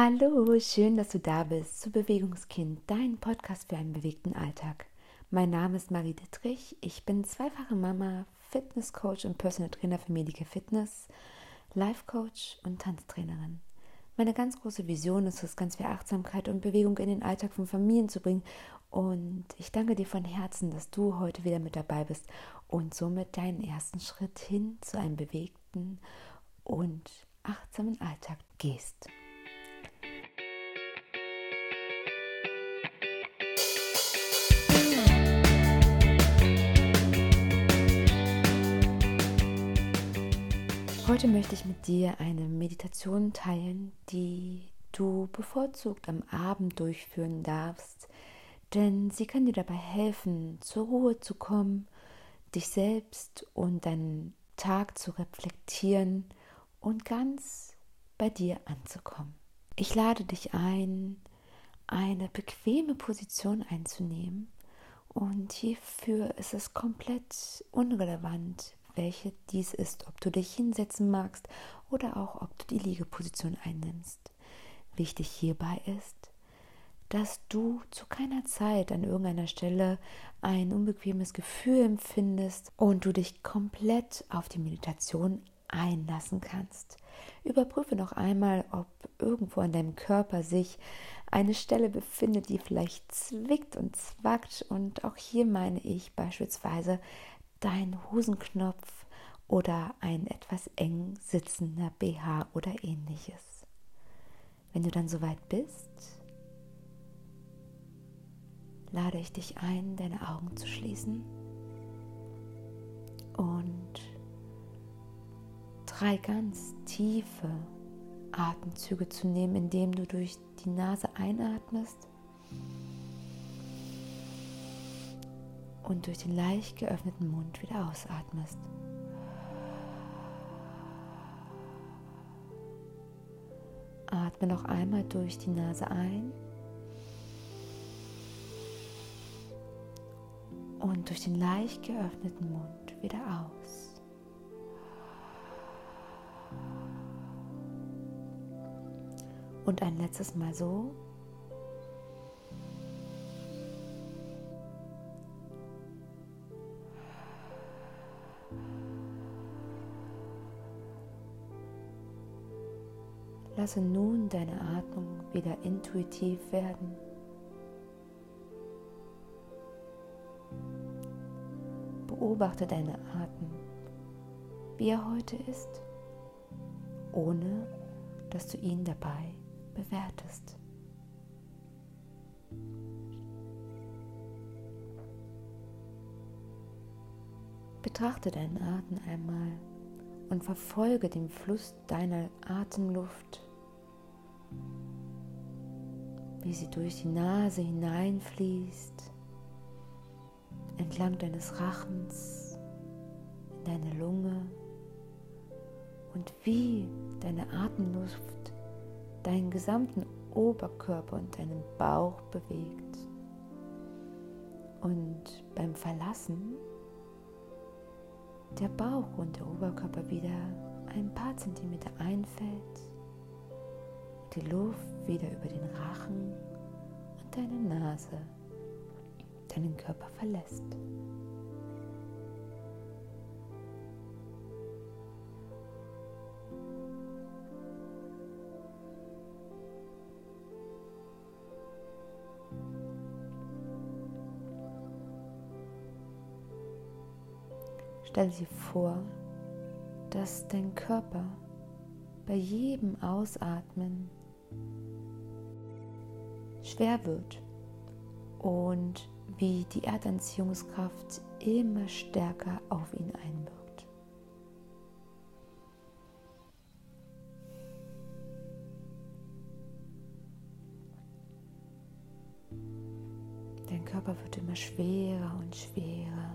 Hallo, schön, dass du da bist zu Bewegungskind, dein Podcast für einen bewegten Alltag. Mein Name ist Marie Dittrich, ich bin zweifache Mama, Fitnesscoach und Personal Trainer für Medical Fitness, Life Coach und Tanztrainerin. Meine ganz große Vision ist es, ganz viel Achtsamkeit und Bewegung in den Alltag von Familien zu bringen. Und ich danke dir von Herzen, dass du heute wieder mit dabei bist und somit deinen ersten Schritt hin zu einem bewegten und achtsamen Alltag gehst. Heute möchte ich mit dir eine Meditation teilen, die du bevorzugt am Abend durchführen darfst, denn sie kann dir dabei helfen, zur Ruhe zu kommen, dich selbst und deinen Tag zu reflektieren und ganz bei dir anzukommen. Ich lade dich ein, eine bequeme Position einzunehmen und hierfür ist es komplett unrelevant, welche dies ist, ob du dich hinsetzen magst oder auch ob du die Liegeposition einnimmst. Wichtig hierbei ist, dass du zu keiner Zeit an irgendeiner Stelle ein unbequemes Gefühl empfindest und du dich komplett auf die Meditation einlassen kannst. Überprüfe noch einmal, ob irgendwo an deinem Körper sich eine Stelle befindet, die vielleicht zwickt und zwackt. Und auch hier meine ich beispielsweise dein Hosenknopf oder ein etwas eng sitzender BH oder ähnliches. Wenn du dann soweit bist, lade ich dich ein, deine Augen zu schließen und drei ganz tiefe Atemzüge zu nehmen, indem du durch die Nase einatmest und durch den leicht geöffneten Mund wieder ausatmest. Atme noch einmal durch die Nase ein und durch den leicht geöffneten Mund wieder aus. Und ein letztes Mal so. Lasse nun deine Atmung wieder intuitiv werden. Beobachte deine Atem, wie er heute ist, ohne dass du ihn dabei bewertest. Betrachte deinen Atem einmal und verfolge den Fluss deiner Atemluft wie sie durch die Nase hineinfließt, entlang deines Rachens, in deine Lunge und wie deine Atemluft deinen gesamten Oberkörper und deinen Bauch bewegt. Und beim Verlassen der Bauch und der Oberkörper wieder ein paar Zentimeter einfällt die Luft wieder über den Rachen und deine Nase deinen Körper verlässt. Stell dir vor, dass dein Körper bei jedem Ausatmen schwer wird und wie die Erdanziehungskraft immer stärker auf ihn einwirkt. Dein Körper wird immer schwerer und schwerer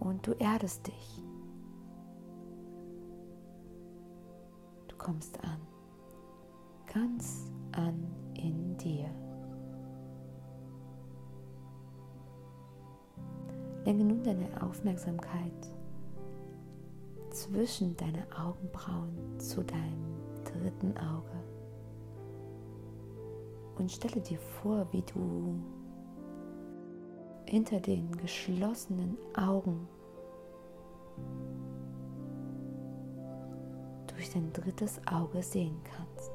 und du erdest dich. Du kommst an, ganz an in dir. Lenke nun deine Aufmerksamkeit zwischen deine Augenbrauen zu deinem dritten Auge und stelle dir vor, wie du hinter den geschlossenen Augen durch dein drittes Auge sehen kannst.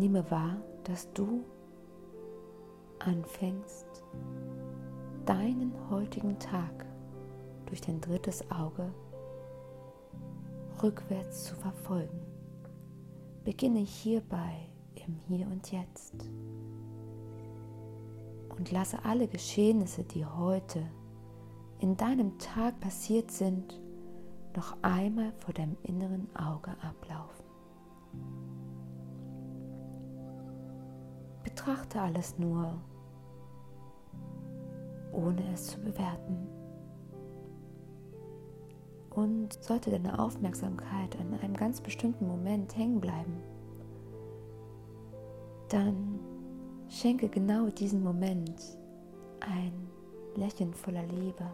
Nehme wahr, dass du anfängst, deinen heutigen Tag durch dein drittes Auge rückwärts zu verfolgen. Beginne hierbei im Hier und Jetzt und lasse alle Geschehnisse, die heute in deinem Tag passiert sind, noch einmal vor deinem inneren Auge ablaufen. Betrachte alles nur, ohne es zu bewerten. Und sollte deine Aufmerksamkeit an einem ganz bestimmten Moment hängen bleiben, dann schenke genau diesen Moment ein Lächeln voller Liebe.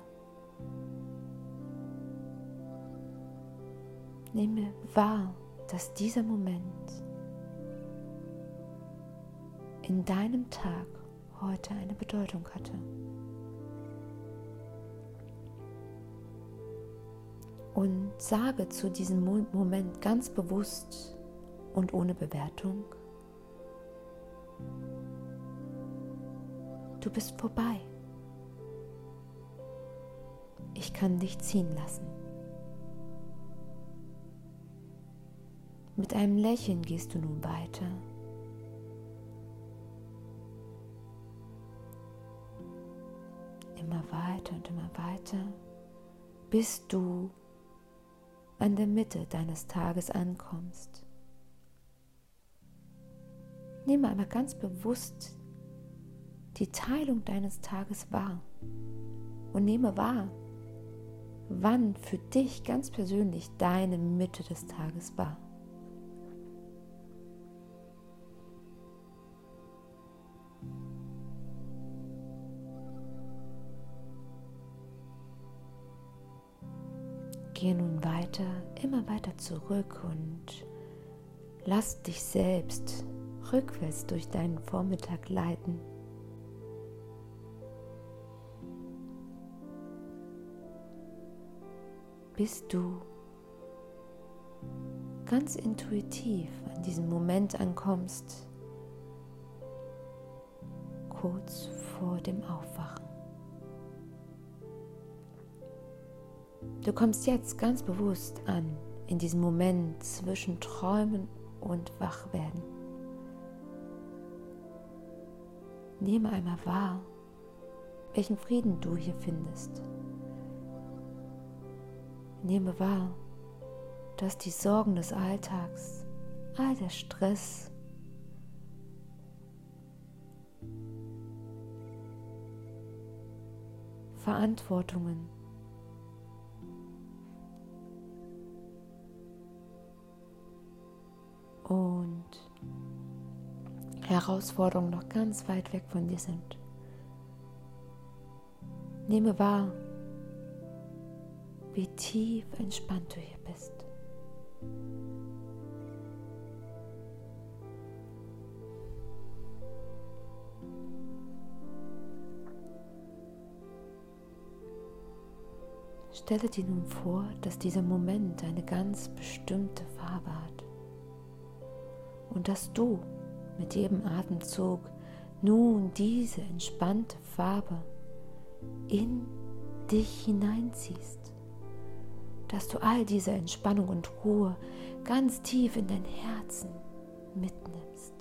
Nehme wahr, dass dieser Moment in deinem Tag heute eine Bedeutung hatte. Und sage zu diesem Moment ganz bewusst und ohne Bewertung, du bist vorbei. Ich kann dich ziehen lassen. Mit einem Lächeln gehst du nun weiter weiter und immer weiter, bis du an der Mitte deines Tages ankommst. Nehme einmal ganz bewusst die Teilung deines Tages wahr und nehme wahr, wann für dich ganz persönlich deine Mitte des Tages war. Gehe nun weiter, immer weiter zurück und lass dich selbst rückwärts durch deinen Vormittag leiten. Bis du ganz intuitiv an diesem Moment ankommst, kurz vor dem Aufwachen. Du kommst jetzt ganz bewusst an, in diesem Moment zwischen Träumen und Wachwerden. Nehme einmal wahr, welchen Frieden du hier findest. Nehme wahr, dass die Sorgen des Alltags, all der Stress, Verantwortungen, und Herausforderungen noch ganz weit weg von dir sind. Nehme wahr, wie tief entspannt du hier bist. Stelle dir nun vor, dass dieser Moment eine ganz bestimmte Farbe hat und dass du mit jedem Atemzug nun diese entspannte Farbe in dich hineinziehst, dass du all diese Entspannung und Ruhe ganz tief in dein Herzen mitnimmst.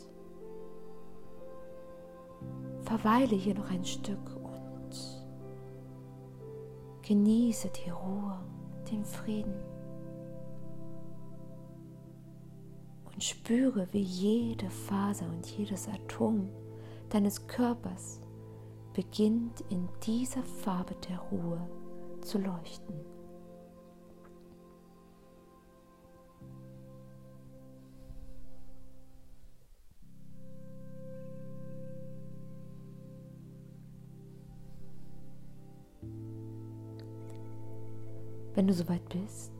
Verweile hier noch ein Stück und genieße die Ruhe, den Frieden. und spüre, wie jede Faser und jedes Atom deines Körpers beginnt in dieser Farbe der Ruhe zu leuchten. Wenn du soweit bist,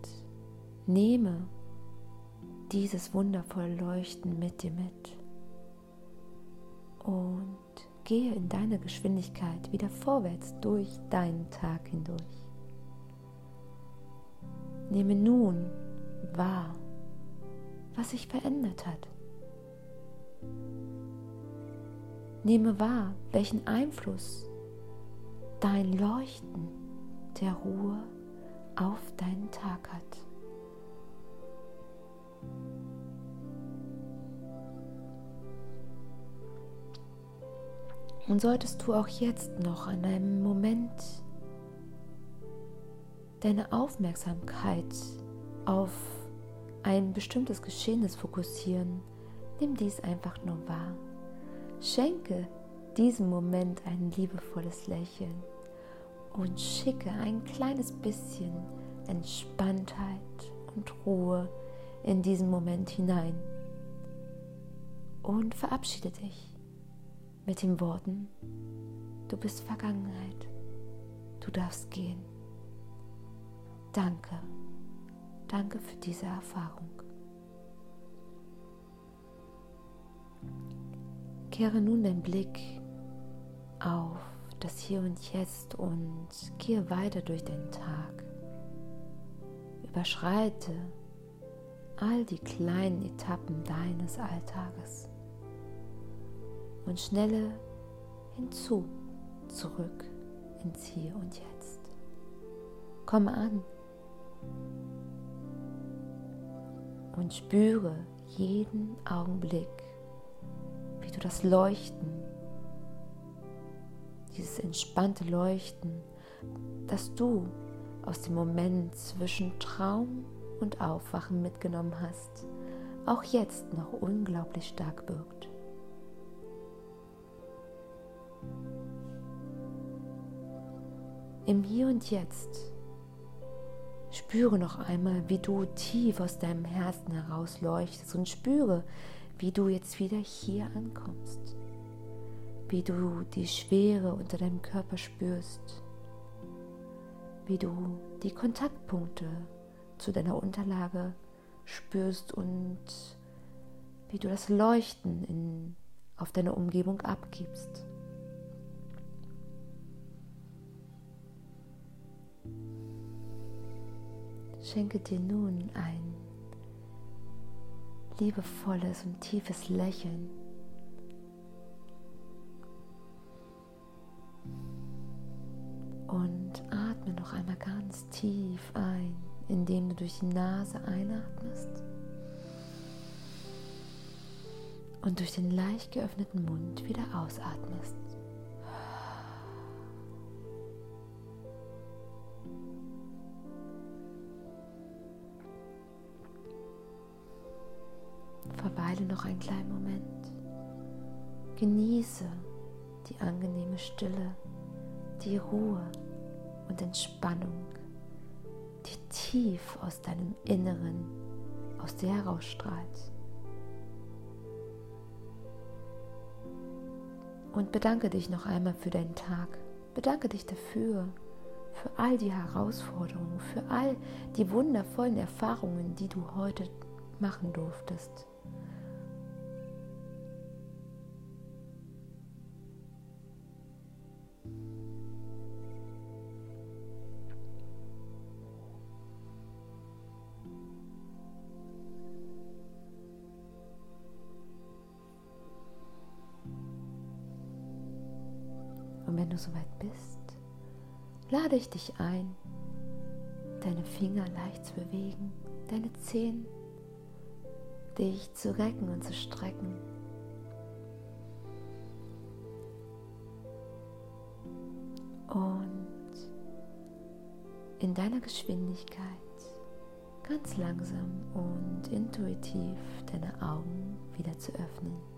nehme dieses wundervolle Leuchten mit dir mit und gehe in deiner Geschwindigkeit wieder vorwärts durch deinen Tag hindurch. Nehme nun wahr, was sich verändert hat. Nehme wahr, welchen Einfluss dein Leuchten der Ruhe auf deinen Tag hat. Und solltest du auch jetzt noch an einem Moment deine Aufmerksamkeit auf ein bestimmtes Geschehnis fokussieren, nimm dies einfach nur wahr. Schenke diesem Moment ein liebevolles Lächeln und schicke ein kleines bisschen Entspanntheit und Ruhe in diesen Moment hinein. Und verabschiede dich mit den Worten, du bist Vergangenheit, du darfst gehen. Danke, danke für diese Erfahrung. Kehre nun den Blick auf das Hier und Jetzt und gehe weiter durch den Tag. Überschreite all die kleinen Etappen deines Alltages und schnelle hinzu, zurück ins Hier und Jetzt. Komm an und spüre jeden Augenblick, wie du das Leuchten, dieses entspannte Leuchten, das du aus dem Moment zwischen Traum und Aufwachen mitgenommen hast, auch jetzt noch unglaublich stark wirkt. Im Hier und Jetzt spüre noch einmal, wie du tief aus deinem Herzen heraus leuchtest und spüre, wie du jetzt wieder hier ankommst, wie du die Schwere unter deinem Körper spürst, wie du die Kontaktpunkte zu deiner Unterlage spürst und wie du das Leuchten in, auf deine Umgebung abgibst. Schenke dir nun ein liebevolles und tiefes Lächeln. Und atme noch einmal ganz tief ein indem du durch die Nase einatmest und durch den leicht geöffneten Mund wieder ausatmest. Verweile noch einen kleinen Moment. Genieße die angenehme Stille, die Ruhe und Entspannung die tief aus deinem Inneren, aus dir herausstrahlt. Und bedanke dich noch einmal für deinen Tag. Bedanke dich dafür, für all die Herausforderungen, für all die wundervollen Erfahrungen, die du heute machen durftest. Und wenn du soweit bist, lade ich dich ein, deine Finger leicht zu bewegen, deine Zehen, dich zu recken und zu strecken. Und in deiner Geschwindigkeit ganz langsam und intuitiv deine Augen wieder zu öffnen.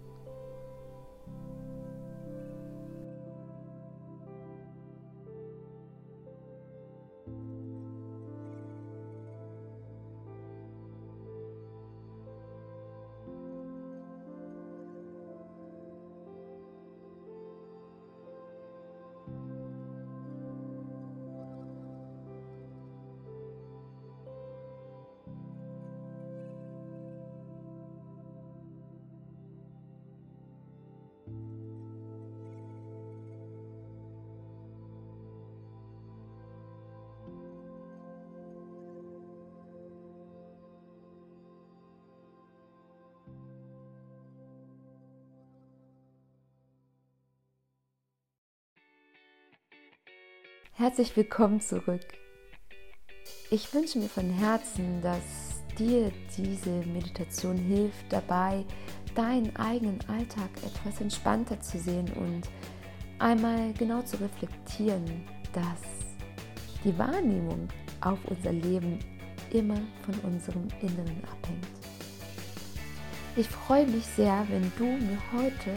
Herzlich willkommen zurück. Ich wünsche mir von Herzen, dass dir diese Meditation hilft, dabei deinen eigenen Alltag etwas entspannter zu sehen und einmal genau zu reflektieren, dass die Wahrnehmung auf unser Leben immer von unserem Inneren abhängt. Ich freue mich sehr, wenn du mir heute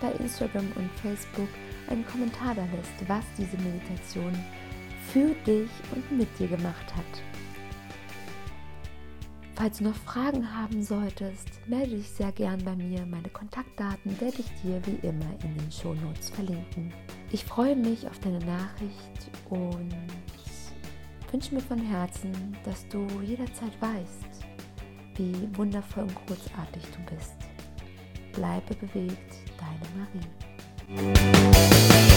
bei Instagram und Facebook einen Kommentar da lässt, was diese Meditation für dich und mit dir gemacht hat. Falls du noch Fragen haben solltest, melde dich sehr gern bei mir. Meine Kontaktdaten werde ich dir wie immer in den Shownotes verlinken. Ich freue mich auf deine Nachricht und wünsche mir von Herzen, dass du jederzeit weißt, wie wundervoll und großartig du bist. Bleibe bewegt, deine Marie. Thank you.